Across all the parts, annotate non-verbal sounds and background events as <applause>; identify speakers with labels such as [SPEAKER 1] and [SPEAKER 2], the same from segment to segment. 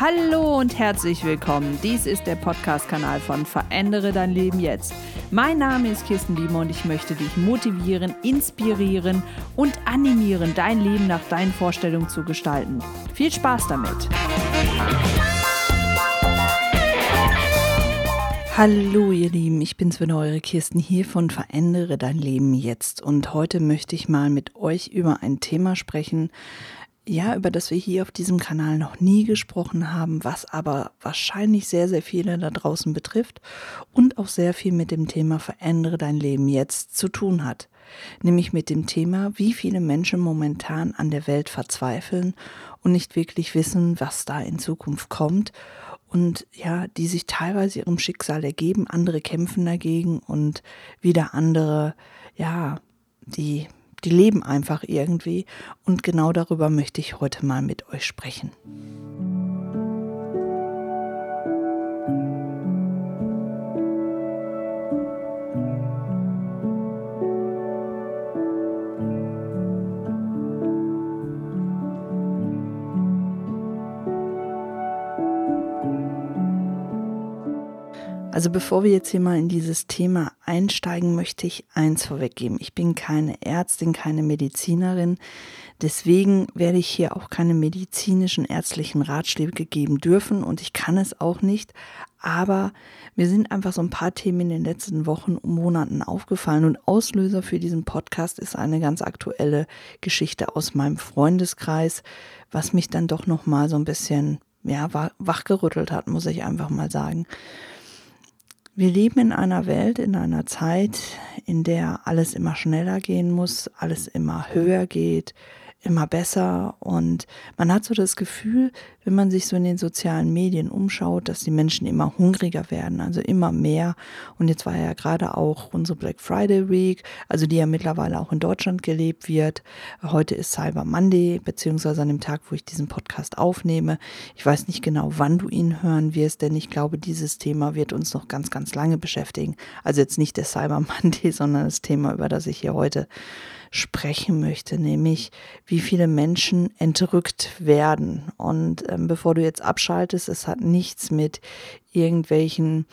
[SPEAKER 1] Hallo und herzlich willkommen. Dies ist der Podcast-Kanal von Verändere dein Leben jetzt. Mein Name ist Kirsten Biemer und ich möchte dich motivieren, inspirieren und animieren, dein Leben nach deinen Vorstellungen zu gestalten. Viel Spaß damit! Hallo ihr Lieben, ich bin's wieder eure Kirsten hier von Verändere dein Leben jetzt und heute möchte ich mal mit euch über ein Thema sprechen, ja, über das wir hier auf diesem Kanal noch nie gesprochen haben, was aber wahrscheinlich sehr, sehr viele da draußen betrifft und auch sehr viel mit dem Thema Verändere dein Leben jetzt zu tun hat. Nämlich mit dem Thema, wie viele Menschen momentan an der Welt verzweifeln und nicht wirklich wissen, was da in Zukunft kommt und ja, die sich teilweise ihrem Schicksal ergeben, andere kämpfen dagegen und wieder andere, ja, die, die leben einfach irgendwie. Und genau darüber möchte ich heute mal mit euch sprechen. Also bevor wir jetzt hier mal in dieses Thema einsteigen, möchte ich eins vorweggeben. Ich bin keine Ärztin, keine Medizinerin. Deswegen werde ich hier auch keine medizinischen, ärztlichen Ratschläge geben dürfen und ich kann es auch nicht. Aber mir sind einfach so ein paar Themen in den letzten Wochen und Monaten aufgefallen und Auslöser für diesen Podcast ist eine ganz aktuelle Geschichte aus meinem Freundeskreis, was mich dann doch noch mal so ein bisschen ja, wachgerüttelt hat, muss ich einfach mal sagen. Wir leben in einer Welt, in einer Zeit, in der alles immer schneller gehen muss, alles immer höher geht, immer besser. Und man hat so das Gefühl, wenn man sich so in den sozialen Medien umschaut, dass die Menschen immer hungriger werden, also immer mehr. Und jetzt war ja gerade auch unsere Black Friday Week, also die ja mittlerweile auch in Deutschland gelebt wird. Heute ist Cyber Monday, beziehungsweise an dem Tag, wo ich diesen Podcast aufnehme. Ich weiß nicht genau, wann du ihn hören wirst, denn ich glaube, dieses Thema wird uns noch ganz, ganz lange beschäftigen. Also jetzt nicht der Cyber Monday, <laughs> sondern das Thema, über das ich hier heute sprechen möchte, nämlich wie viele Menschen entrückt werden. Und ähm, bevor du jetzt abschaltest, es hat nichts mit irgendwelchen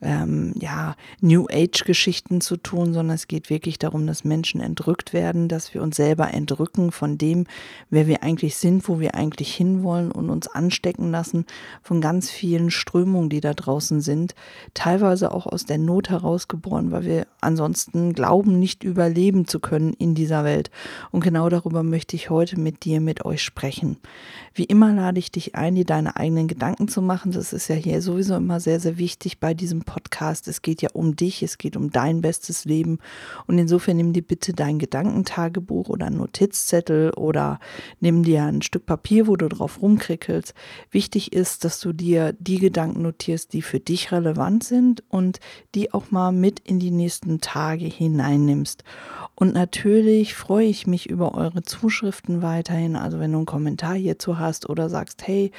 [SPEAKER 1] ähm, ja, New Age-Geschichten zu tun, sondern es geht wirklich darum, dass Menschen entrückt werden, dass wir uns selber entrücken von dem, wer wir eigentlich sind, wo wir eigentlich hinwollen und uns anstecken lassen von ganz vielen Strömungen, die da draußen sind, teilweise auch aus der Not herausgeboren, weil wir ansonsten glauben, nicht überleben zu können in dieser Welt. Und genau darüber möchte ich heute mit dir, mit euch sprechen. Wie immer lade ich dich ein, dir deine eigenen Gedanken zu machen. Das ist ja hier sowieso immer sehr, sehr wichtig bei diesem Podcast. Es geht ja um dich, es geht um dein bestes Leben. Und insofern nimm dir bitte dein Gedankentagebuch oder Notizzettel oder nimm dir ein Stück Papier, wo du drauf rumkrickelst. Wichtig ist, dass du dir die Gedanken notierst, die für dich relevant sind und die auch mal mit in die nächsten Tage hineinnimmst. Und natürlich freue ich mich über eure Zuschriften weiterhin. Also wenn du einen Kommentar hierzu hast oder sagst, hey,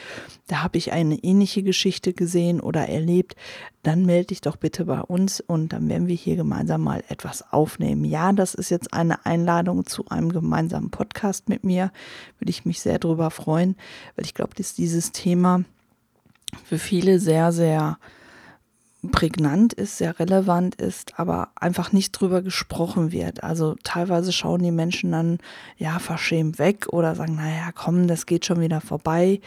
[SPEAKER 1] da habe ich eine ähnliche Geschichte gesehen oder erlebt, dann melde dich doch bitte bei uns und dann werden wir hier gemeinsam mal etwas aufnehmen. Ja, das ist jetzt eine Einladung zu einem gemeinsamen Podcast mit mir. Würde ich mich sehr darüber freuen, weil ich glaube, dass dieses Thema für viele sehr, sehr prägnant ist, sehr relevant ist, aber einfach nicht drüber gesprochen wird. Also teilweise schauen die Menschen dann ja verschämt weg oder sagen, naja, komm, das geht schon wieder vorbei.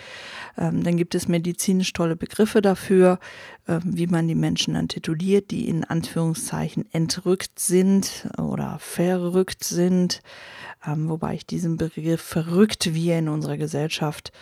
[SPEAKER 1] Ähm, dann gibt es medizinisch tolle Begriffe dafür, ähm, wie man die Menschen dann tituliert, die in Anführungszeichen entrückt sind oder verrückt sind ähm, wobei ich diesen Begriff verrückt, wie er in unserer Gesellschaft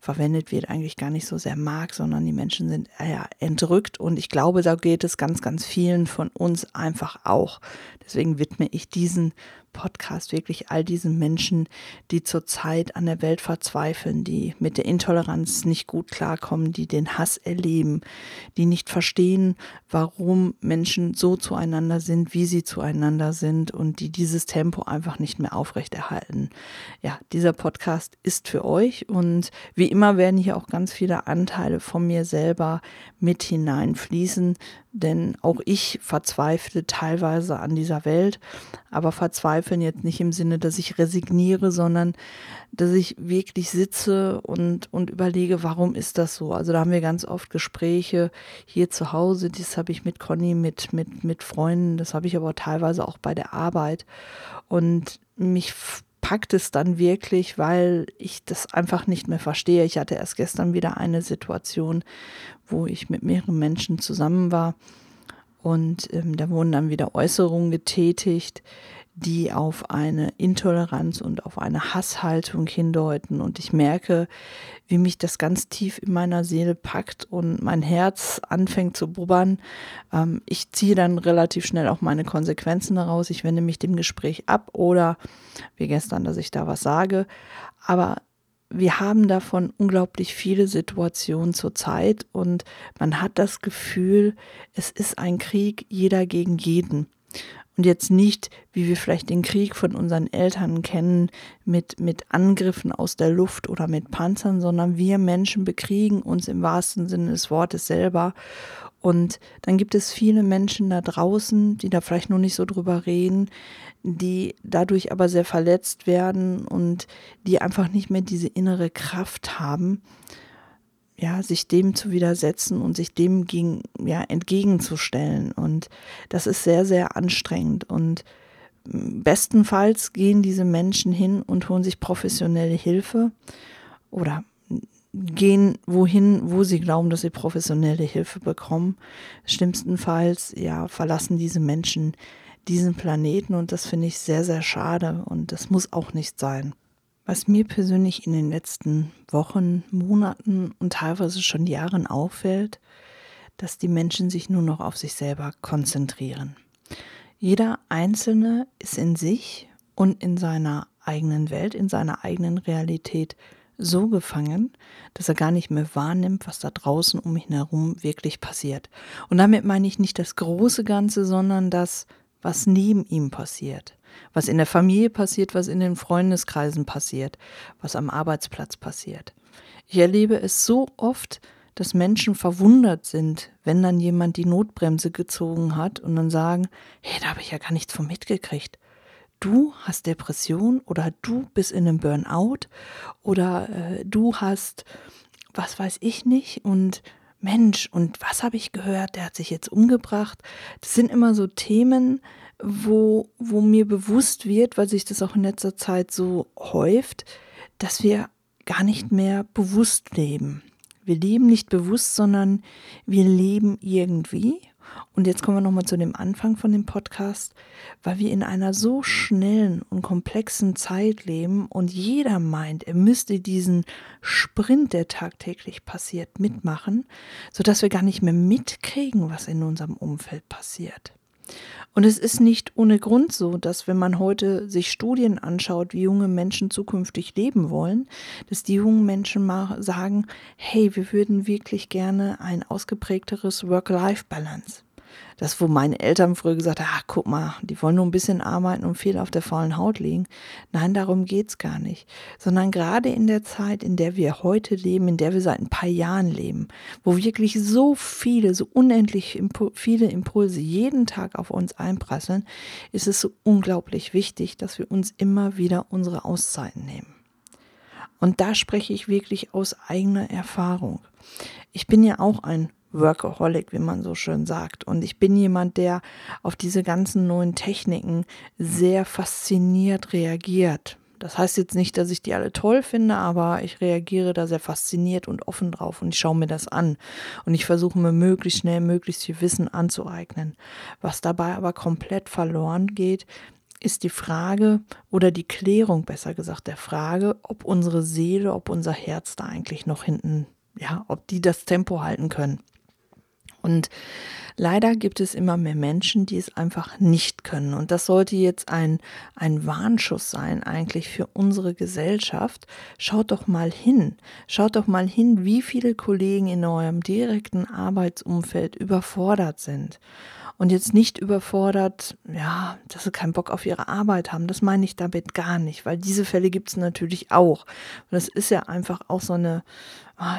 [SPEAKER 1] verwendet wird, eigentlich gar nicht so sehr mag, sondern die Menschen sind ja entrückt und ich glaube, da geht es ganz, ganz vielen von uns einfach auch. Deswegen widme ich diesen Podcast wirklich all diesen Menschen, die zurzeit an der Welt verzweifeln, die mit der Intoleranz nicht gut klarkommen, die den Hass erleben, die nicht verstehen, warum Menschen so zueinander sind, wie sie zueinander sind und die dieses Tempo einfach nicht mehr aufrechterhalten. Ja, dieser Podcast ist für euch und wie immer werden hier auch ganz viele Anteile von mir selber mit hineinfließen, denn auch ich verzweifle teilweise an dieser Welt, aber verzweifeln jetzt nicht im Sinne, dass ich resigniere, sondern dass ich wirklich sitze und, und überlege, warum ist das so? Also da haben wir ganz oft Gespräche hier zu Hause, das habe ich mit Conny, mit, mit, mit Freunden, das habe ich aber teilweise auch bei der Arbeit. Und mich packt es dann wirklich, weil ich das einfach nicht mehr verstehe. Ich hatte erst gestern wieder eine Situation, wo ich mit mehreren Menschen zusammen war und ähm, da wurden dann wieder Äußerungen getätigt, die auf eine Intoleranz und auf eine Hasshaltung hindeuten. Und ich merke, wie mich das ganz tief in meiner Seele packt und mein Herz anfängt zu bubbern. Ähm, ich ziehe dann relativ schnell auch meine Konsequenzen daraus. Ich wende mich dem Gespräch ab oder wie gestern, dass ich da was sage. Aber wir haben davon unglaublich viele Situationen zurzeit und man hat das Gefühl, es ist ein Krieg jeder gegen jeden. Und jetzt nicht, wie wir vielleicht den Krieg von unseren Eltern kennen, mit, mit Angriffen aus der Luft oder mit Panzern, sondern wir Menschen bekriegen uns im wahrsten Sinne des Wortes selber. Und dann gibt es viele Menschen da draußen, die da vielleicht noch nicht so drüber reden, die dadurch aber sehr verletzt werden und die einfach nicht mehr diese innere Kraft haben, ja, sich dem zu widersetzen und sich dem gegen, ja, entgegenzustellen. Und das ist sehr, sehr anstrengend. Und bestenfalls gehen diese Menschen hin und holen sich professionelle Hilfe oder gehen wohin, wo sie glauben, dass sie professionelle Hilfe bekommen. Schlimmstenfalls, ja, verlassen diese Menschen diesen Planeten und das finde ich sehr, sehr schade und das muss auch nicht sein. Was mir persönlich in den letzten Wochen, Monaten und teilweise schon Jahren auffällt, dass die Menschen sich nur noch auf sich selber konzentrieren. Jeder Einzelne ist in sich und in seiner eigenen Welt, in seiner eigenen Realität so gefangen, dass er gar nicht mehr wahrnimmt, was da draußen um ihn herum wirklich passiert. Und damit meine ich nicht das große Ganze, sondern das, was neben ihm passiert was in der Familie passiert, was in den Freundeskreisen passiert, was am Arbeitsplatz passiert. Ich erlebe es so oft, dass Menschen verwundert sind, wenn dann jemand die Notbremse gezogen hat und dann sagen, hey, da habe ich ja gar nichts von mitgekriegt. Du hast Depression oder du bist in einem Burnout oder äh, du hast, was weiß ich nicht und Mensch, und was habe ich gehört, der hat sich jetzt umgebracht. Das sind immer so Themen, wo, wo mir bewusst wird, weil sich das auch in letzter Zeit so häuft, dass wir gar nicht mehr bewusst leben. Wir leben nicht bewusst, sondern wir leben irgendwie. Und jetzt kommen wir nochmal zu dem Anfang von dem Podcast, weil wir in einer so schnellen und komplexen Zeit leben und jeder meint, er müsste diesen Sprint, der tagtäglich passiert, mitmachen, sodass wir gar nicht mehr mitkriegen, was in unserem Umfeld passiert. Und es ist nicht ohne Grund so, dass wenn man heute sich Studien anschaut, wie junge Menschen zukünftig leben wollen, dass die jungen Menschen mal sagen, hey, wir würden wirklich gerne ein ausgeprägteres Work-Life-Balance. Das, wo meine Eltern früher gesagt haben, ach, guck mal, die wollen nur ein bisschen arbeiten und viel auf der faulen Haut liegen. Nein, darum geht's gar nicht. Sondern gerade in der Zeit, in der wir heute leben, in der wir seit ein paar Jahren leben, wo wirklich so viele, so unendlich viele Impulse jeden Tag auf uns einprasseln, ist es so unglaublich wichtig, dass wir uns immer wieder unsere Auszeiten nehmen. Und da spreche ich wirklich aus eigener Erfahrung. Ich bin ja auch ein Workaholic, wie man so schön sagt. Und ich bin jemand, der auf diese ganzen neuen Techniken sehr fasziniert reagiert. Das heißt jetzt nicht, dass ich die alle toll finde, aber ich reagiere da sehr fasziniert und offen drauf und ich schaue mir das an. Und ich versuche mir möglichst schnell möglichst viel Wissen anzueignen. Was dabei aber komplett verloren geht, ist die Frage oder die Klärung, besser gesagt, der Frage, ob unsere Seele, ob unser Herz da eigentlich noch hinten, ja, ob die das Tempo halten können. Und leider gibt es immer mehr Menschen, die es einfach nicht können. Und das sollte jetzt ein, ein Warnschuss sein eigentlich für unsere Gesellschaft. Schaut doch mal hin. Schaut doch mal hin, wie viele Kollegen in eurem direkten Arbeitsumfeld überfordert sind. und jetzt nicht überfordert, ja, dass sie keinen Bock auf ihre Arbeit haben. Das meine ich damit gar nicht, weil diese Fälle gibt es natürlich auch. Und das ist ja einfach auch so eine,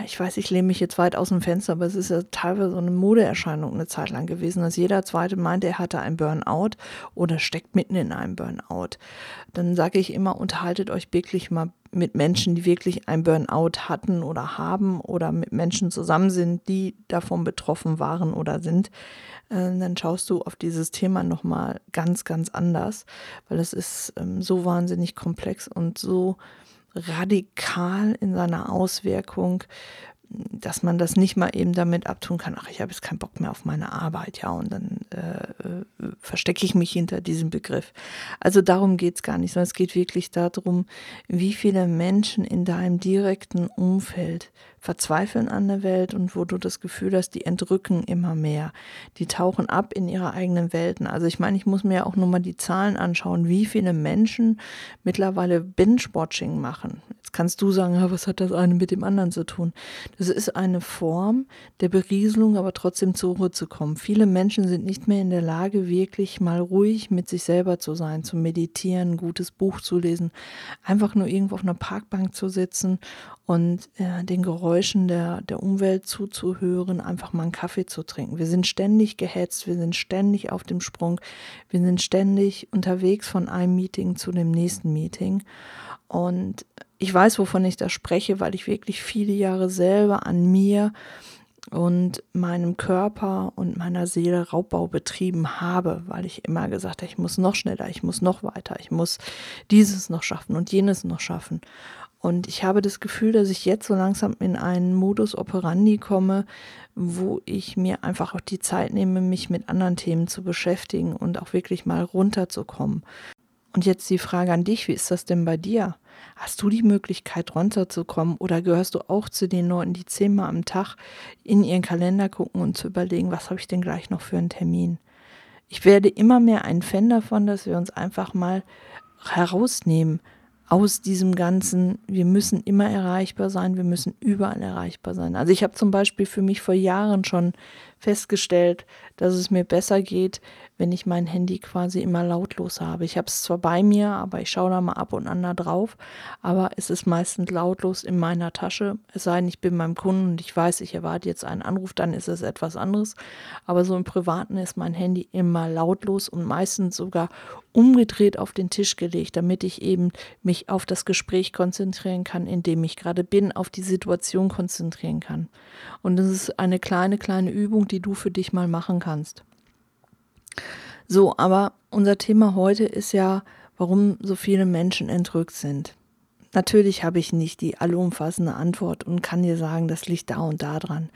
[SPEAKER 1] ich weiß, ich lehne mich jetzt weit aus dem Fenster, aber es ist ja teilweise so eine Modeerscheinung eine Zeit lang gewesen, dass jeder Zweite meint, er hatte ein Burnout oder steckt mitten in einem Burnout. Dann sage ich immer, unterhaltet euch wirklich mal mit Menschen, die wirklich ein Burnout hatten oder haben oder mit Menschen zusammen sind, die davon betroffen waren oder sind, äh, dann schaust du auf dieses Thema nochmal ganz, ganz anders, weil es ist ähm, so wahnsinnig komplex und so radikal in seiner Auswirkung, dass man das nicht mal eben damit abtun kann, ach, ich habe jetzt keinen Bock mehr auf meine Arbeit, ja, und dann äh, äh verstecke ich mich hinter diesem Begriff. Also darum geht es gar nicht, sondern es geht wirklich darum, wie viele Menschen in deinem direkten Umfeld verzweifeln an der Welt und wo du das Gefühl hast, die entrücken immer mehr. Die tauchen ab in ihre eigenen Welten. Also ich meine, ich muss mir auch nur mal die Zahlen anschauen, wie viele Menschen mittlerweile Binge-Watching machen. Jetzt kannst du sagen, was hat das eine mit dem anderen zu tun? Das ist eine Form der Berieselung, aber trotzdem zur Ruhe zu kommen. Viele Menschen sind nicht mehr in der Lage, wirklich mal ruhig mit sich selber zu sein, zu meditieren, ein gutes Buch zu lesen, einfach nur irgendwo auf einer Parkbank zu sitzen und äh, den Geräuschen der, der Umwelt zuzuhören, einfach mal einen Kaffee zu trinken. Wir sind ständig gehetzt, wir sind ständig auf dem Sprung, wir sind ständig unterwegs von einem Meeting zu dem nächsten Meeting. Und ich weiß, wovon ich da spreche, weil ich wirklich viele Jahre selber an mir und meinem Körper und meiner Seele Raubbau betrieben habe, weil ich immer gesagt habe, ich muss noch schneller, ich muss noch weiter, ich muss dieses noch schaffen und jenes noch schaffen. Und ich habe das Gefühl, dass ich jetzt so langsam in einen Modus operandi komme, wo ich mir einfach auch die Zeit nehme, mich mit anderen Themen zu beschäftigen und auch wirklich mal runterzukommen. Und jetzt die Frage an dich, wie ist das denn bei dir? Hast du die Möglichkeit runterzukommen oder gehörst du auch zu den Leuten, die zehnmal am Tag in ihren Kalender gucken und zu überlegen, was habe ich denn gleich noch für einen Termin? Ich werde immer mehr ein Fan davon, dass wir uns einfach mal herausnehmen, aus diesem Ganzen, wir müssen immer erreichbar sein, wir müssen überall erreichbar sein. Also ich habe zum Beispiel für mich vor Jahren schon festgestellt, dass es mir besser geht, wenn ich mein Handy quasi immer lautlos habe. Ich habe es zwar bei mir, aber ich schaue da mal ab und an da drauf, aber es ist meistens lautlos in meiner Tasche. Es sei denn, ich bin beim Kunden und ich weiß, ich erwarte jetzt einen Anruf, dann ist es etwas anderes. Aber so im Privaten ist mein Handy immer lautlos und meistens sogar umgedreht auf den Tisch gelegt, damit ich eben mich auf das Gespräch konzentrieren kann, in dem ich gerade bin, auf die Situation konzentrieren kann. Und das ist eine kleine, kleine Übung, die du für dich mal machen kannst. So, aber unser Thema heute ist ja, warum so viele Menschen entrückt sind. Natürlich habe ich nicht die allumfassende Antwort und kann dir sagen, das liegt da und da dran.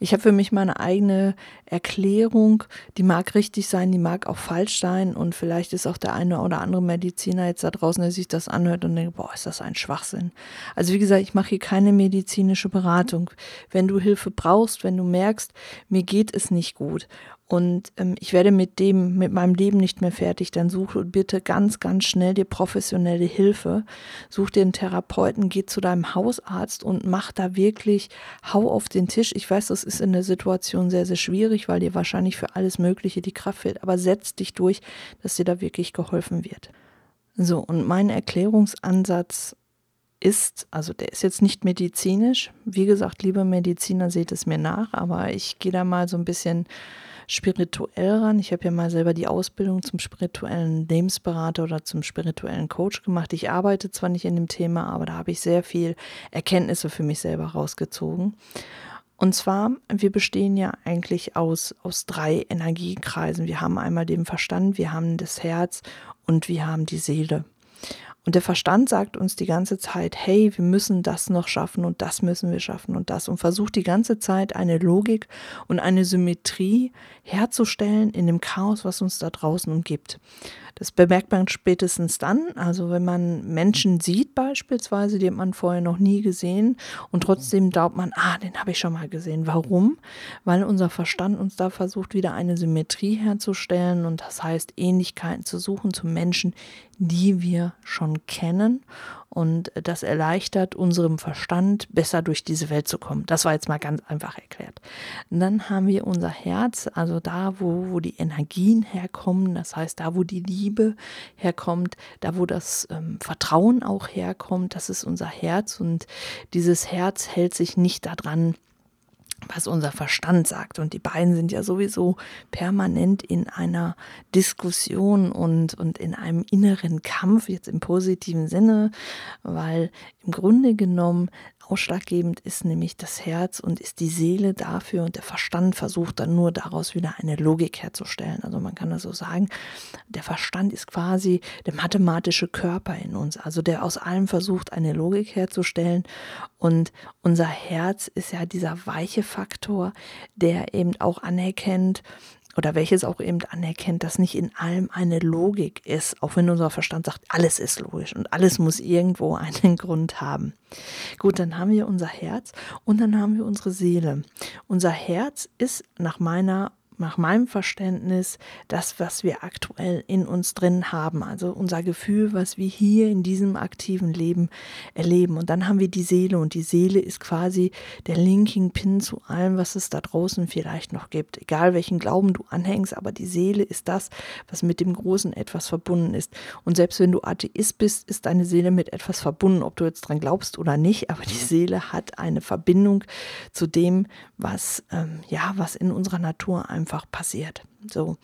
[SPEAKER 1] Ich habe für mich meine eigene Erklärung, die mag richtig sein, die mag auch falsch sein und vielleicht ist auch der eine oder andere Mediziner jetzt da draußen, der sich das anhört und denkt, boah, ist das ein Schwachsinn. Also wie gesagt, ich mache hier keine medizinische Beratung. Wenn du Hilfe brauchst, wenn du merkst, mir geht es nicht gut und ähm, ich werde mit dem, mit meinem Leben nicht mehr fertig, dann suche bitte ganz, ganz schnell dir professionelle Hilfe. Such dir einen Therapeuten, geh zu deinem Hausarzt und mach da wirklich, hau auf den Tisch. Ich weiß, das ist in der Situation sehr, sehr schwierig, weil dir wahrscheinlich für alles Mögliche die Kraft fehlt, aber setz dich durch, dass dir da wirklich geholfen wird. So, und mein Erklärungsansatz ist, also der ist jetzt nicht medizinisch. Wie gesagt, liebe Mediziner, seht es mir nach, aber ich gehe da mal so ein bisschen spirituell ran. Ich habe ja mal selber die Ausbildung zum spirituellen Lebensberater oder zum spirituellen Coach gemacht. Ich arbeite zwar nicht in dem Thema, aber da habe ich sehr viel Erkenntnisse für mich selber rausgezogen. Und zwar, wir bestehen ja eigentlich aus, aus drei Energiekreisen. Wir haben einmal den Verstand, wir haben das Herz und wir haben die Seele. Und der Verstand sagt uns die ganze Zeit, hey, wir müssen das noch schaffen und das müssen wir schaffen und das und versucht die ganze Zeit eine Logik und eine Symmetrie herzustellen in dem Chaos, was uns da draußen umgibt. Das bemerkt man spätestens dann, also wenn man Menschen sieht beispielsweise, die hat man vorher noch nie gesehen und trotzdem glaubt man, ah, den habe ich schon mal gesehen. Warum? Weil unser Verstand uns da versucht, wieder eine Symmetrie herzustellen und das heißt Ähnlichkeiten zu suchen zu Menschen, die wir schon schon kennen und das erleichtert unserem Verstand, besser durch diese Welt zu kommen. Das war jetzt mal ganz einfach erklärt. Und dann haben wir unser Herz, also da, wo, wo die Energien herkommen, das heißt da, wo die Liebe herkommt, da, wo das ähm, Vertrauen auch herkommt, das ist unser Herz und dieses Herz hält sich nicht daran, was unser Verstand sagt. Und die beiden sind ja sowieso permanent in einer Diskussion und, und in einem inneren Kampf, jetzt im positiven Sinne, weil im Grunde genommen Ausschlaggebend ist nämlich das Herz und ist die Seele dafür und der Verstand versucht dann nur daraus wieder eine Logik herzustellen. Also man kann das so sagen, der Verstand ist quasi der mathematische Körper in uns, also der aus allem versucht, eine Logik herzustellen. Und unser Herz ist ja dieser weiche Faktor, der eben auch anerkennt, oder welches auch eben anerkennt, dass nicht in allem eine Logik ist, auch wenn unser Verstand sagt, alles ist logisch und alles muss irgendwo <laughs> einen Grund haben. Gut, dann haben wir unser Herz und dann haben wir unsere Seele. Unser Herz ist nach meiner nach meinem Verständnis das, was wir aktuell in uns drin haben, also unser Gefühl, was wir hier in diesem aktiven Leben erleben. Und dann haben wir die Seele und die Seele ist quasi der Linking Pin zu allem, was es da draußen vielleicht noch gibt. Egal welchen Glauben du anhängst, aber die Seele ist das, was mit dem Großen etwas verbunden ist. Und selbst wenn du Atheist bist, ist deine Seele mit etwas verbunden, ob du jetzt dran glaubst oder nicht, aber die Seele hat eine Verbindung zu dem, was, ähm, ja, was in unserer Natur einfach einfach passiert. So.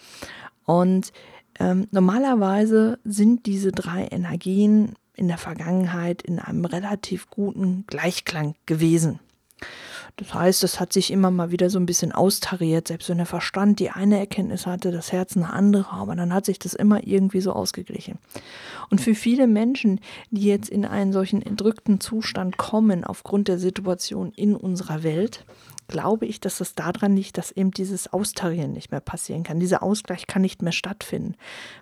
[SPEAKER 1] Und ähm, normalerweise sind diese drei Energien in der Vergangenheit in einem relativ guten Gleichklang gewesen. Das heißt, es hat sich immer mal wieder so ein bisschen austariert, selbst wenn der Verstand die eine Erkenntnis hatte, das Herz eine andere, aber dann hat sich das immer irgendwie so ausgeglichen. Und für viele Menschen, die jetzt in einen solchen entrückten Zustand kommen aufgrund der Situation in unserer Welt, glaube ich, dass es daran liegt, dass eben dieses Austarieren nicht mehr passieren kann. Dieser Ausgleich kann nicht mehr stattfinden,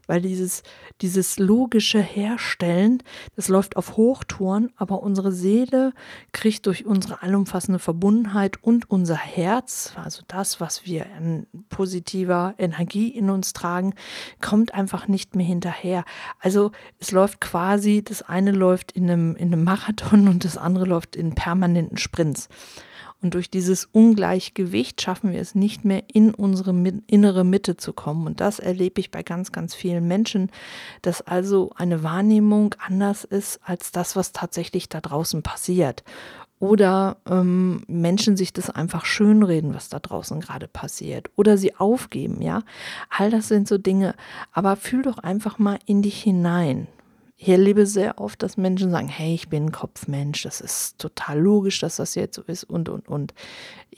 [SPEAKER 1] weil dieses, dieses logische Herstellen, das läuft auf Hochtouren, aber unsere Seele kriegt durch unsere allumfassende Verbundenheit und unser Herz, also das, was wir an positiver Energie in uns tragen, kommt einfach nicht mehr hinterher. Also es läuft quasi, das eine läuft in einem, in einem Marathon und das andere läuft in permanenten Sprints. Und durch dieses Ungleichgewicht schaffen wir es nicht mehr, in unsere innere Mitte zu kommen. Und das erlebe ich bei ganz, ganz vielen Menschen, dass also eine Wahrnehmung anders ist als das, was tatsächlich da draußen passiert. Oder ähm, Menschen sich das einfach schönreden, was da draußen gerade passiert. Oder sie aufgeben, ja. All das sind so Dinge. Aber fühl doch einfach mal in dich hinein. Ich erlebe sehr oft, dass Menschen sagen, hey, ich bin ein Kopfmensch, das ist total logisch, dass das jetzt so ist und, und, und.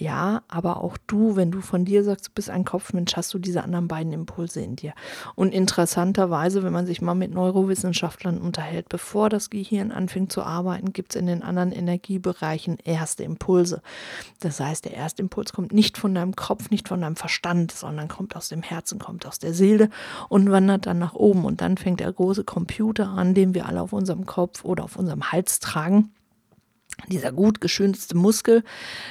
[SPEAKER 1] Ja, aber auch du, wenn du von dir sagst, du bist ein Kopfmensch, hast du diese anderen beiden Impulse in dir. Und interessanterweise, wenn man sich mal mit Neurowissenschaftlern unterhält, bevor das Gehirn anfängt zu arbeiten, gibt es in den anderen Energiebereichen erste Impulse. Das heißt, der erste Impuls kommt nicht von deinem Kopf, nicht von deinem Verstand, sondern kommt aus dem Herzen, kommt aus der Seele und wandert dann nach oben. Und dann fängt der große Computer an, den wir alle auf unserem Kopf oder auf unserem Hals tragen dieser gut geschönste Muskel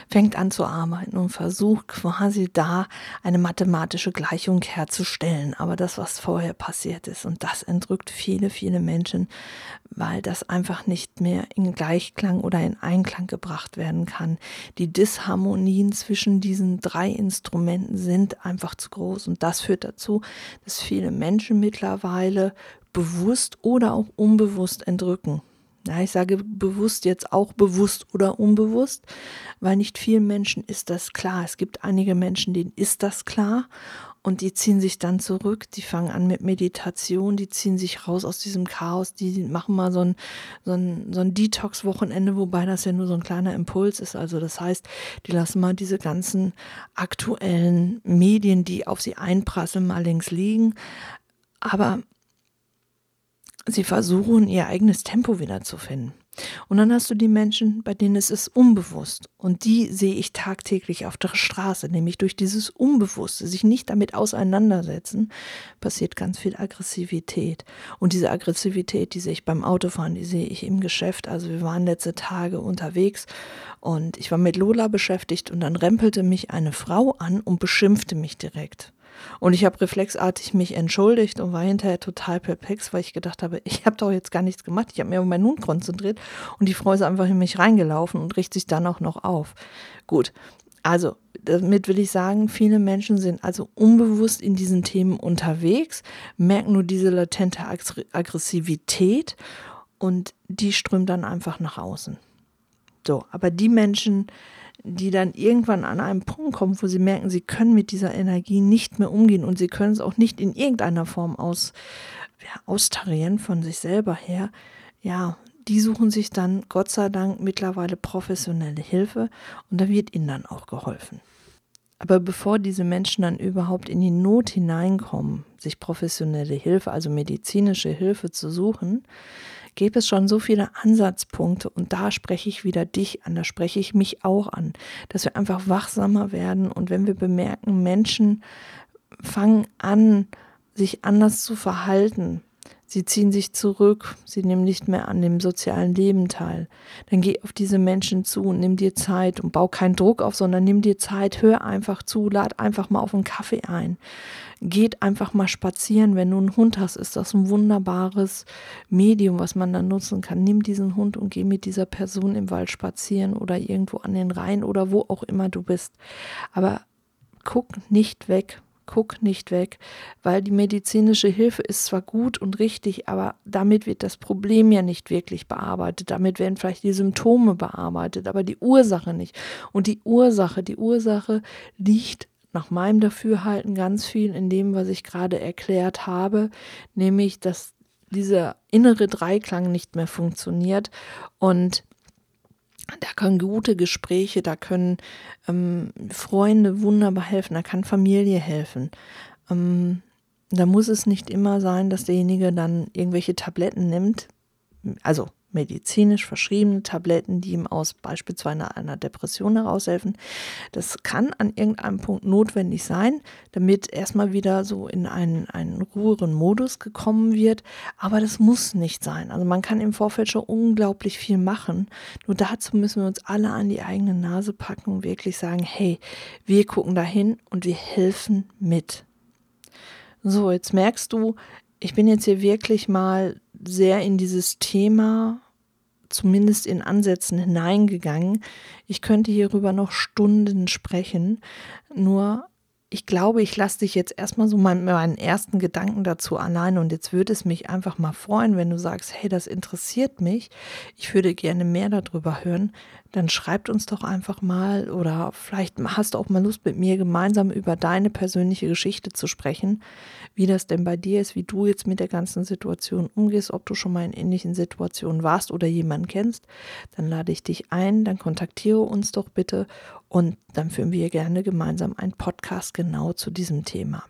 [SPEAKER 1] fängt an zu arbeiten und versucht quasi da eine mathematische Gleichung herzustellen. Aber das, was vorher passiert ist, und das entrückt viele, viele Menschen, weil das einfach nicht mehr in Gleichklang oder in Einklang gebracht werden kann. Die Disharmonien zwischen diesen drei Instrumenten sind einfach zu groß. Und das führt dazu, dass viele Menschen mittlerweile bewusst oder auch unbewusst entrücken. Ja, ich sage bewusst jetzt auch bewusst oder unbewusst, weil nicht vielen Menschen ist das klar. Es gibt einige Menschen, denen ist das klar und die ziehen sich dann zurück, die fangen an mit Meditation, die ziehen sich raus aus diesem Chaos, die machen mal so ein, so ein, so ein Detox-Wochenende, wobei das ja nur so ein kleiner Impuls ist. Also das heißt, die lassen mal diese ganzen aktuellen Medien, die auf sie einprasseln, mal links liegen. Aber sie versuchen, ihr eigenes Tempo wiederzufinden. Und dann hast du die Menschen, bei denen es ist unbewusst. Und die sehe ich tagtäglich auf der Straße, nämlich durch dieses Unbewusste, sich nicht damit auseinandersetzen, passiert ganz viel Aggressivität. Und diese Aggressivität, die sehe ich beim Autofahren, die sehe ich im Geschäft. Also wir waren letzte Tage unterwegs und ich war mit Lola beschäftigt und dann rempelte mich eine Frau an und beschimpfte mich direkt. Und ich habe reflexartig mich entschuldigt und war hinterher total perplex, weil ich gedacht habe, ich habe doch jetzt gar nichts gemacht. Ich habe mir auf meinen Hund konzentriert und die Frau ist einfach in mich reingelaufen und richtet sich dann auch noch auf. Gut, also damit will ich sagen, viele Menschen sind also unbewusst in diesen Themen unterwegs, merken nur diese latente Aggressivität und die strömt dann einfach nach außen. So, aber die Menschen, die dann irgendwann an einen Punkt kommen, wo sie merken, sie können mit dieser Energie nicht mehr umgehen und sie können es auch nicht in irgendeiner Form aus, ja, austarieren von sich selber her, ja, die suchen sich dann Gott sei Dank mittlerweile professionelle Hilfe und da wird ihnen dann auch geholfen. Aber bevor diese Menschen dann überhaupt in die Not hineinkommen, sich professionelle Hilfe, also medizinische Hilfe zu suchen, gäbe es schon so viele Ansatzpunkte und da spreche ich wieder dich an, da spreche ich mich auch an, dass wir einfach wachsamer werden und wenn wir bemerken, Menschen fangen an, sich anders zu verhalten, Sie ziehen sich zurück, sie nehmen nicht mehr an dem sozialen Leben teil. Dann geh auf diese Menschen zu und nimm dir Zeit und bau keinen Druck auf, sondern nimm dir Zeit, hör einfach zu, lad einfach mal auf einen Kaffee ein. Geht einfach mal spazieren. Wenn du einen Hund hast, ist das ein wunderbares Medium, was man dann nutzen kann. Nimm diesen Hund und geh mit dieser Person im Wald spazieren oder irgendwo an den Rhein oder wo auch immer du bist. Aber guck nicht weg guck nicht weg, weil die medizinische Hilfe ist zwar gut und richtig, aber damit wird das Problem ja nicht wirklich bearbeitet. Damit werden vielleicht die Symptome bearbeitet, aber die Ursache nicht. Und die Ursache, die Ursache liegt nach meinem Dafürhalten ganz viel in dem, was ich gerade erklärt habe, nämlich, dass dieser innere Dreiklang nicht mehr funktioniert und da können gute Gespräche, da können ähm, Freunde wunderbar helfen, da kann Familie helfen. Ähm, da muss es nicht immer sein, dass derjenige dann irgendwelche Tabletten nimmt. Also medizinisch verschriebene Tabletten, die ihm aus beispielsweise einer Depression heraushelfen. Das kann an irgendeinem Punkt notwendig sein, damit erstmal wieder so in einen, einen ruheren Modus gekommen wird. Aber das muss nicht sein. Also man kann im Vorfeld schon unglaublich viel machen. Nur dazu müssen wir uns alle an die eigene Nase packen und wirklich sagen, hey, wir gucken dahin und wir helfen mit. So, jetzt merkst du, ich bin jetzt hier wirklich mal sehr in dieses Thema, zumindest in Ansätzen hineingegangen. Ich könnte hierüber noch Stunden sprechen, nur ich glaube, ich lasse dich jetzt erstmal so meinen, meinen ersten Gedanken dazu allein und jetzt würde es mich einfach mal freuen, wenn du sagst, hey, das interessiert mich, ich würde gerne mehr darüber hören, dann schreibt uns doch einfach mal oder vielleicht hast du auch mal Lust mit mir gemeinsam über deine persönliche Geschichte zu sprechen, wie das denn bei dir ist, wie du jetzt mit der ganzen Situation umgehst, ob du schon mal in ähnlichen Situationen warst oder jemanden kennst, dann lade ich dich ein, dann kontaktiere uns doch bitte und dann führen wir gerne gemeinsam einen Podcast genau zu diesem Thema.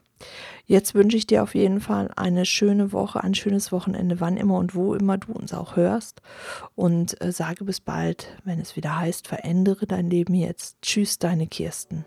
[SPEAKER 1] Jetzt wünsche ich dir auf jeden Fall eine schöne Woche, ein schönes Wochenende, wann immer und wo immer du uns auch hörst. Und äh, sage bis bald, wenn es wieder heißt, verändere dein Leben jetzt. Tschüss, deine Kirsten.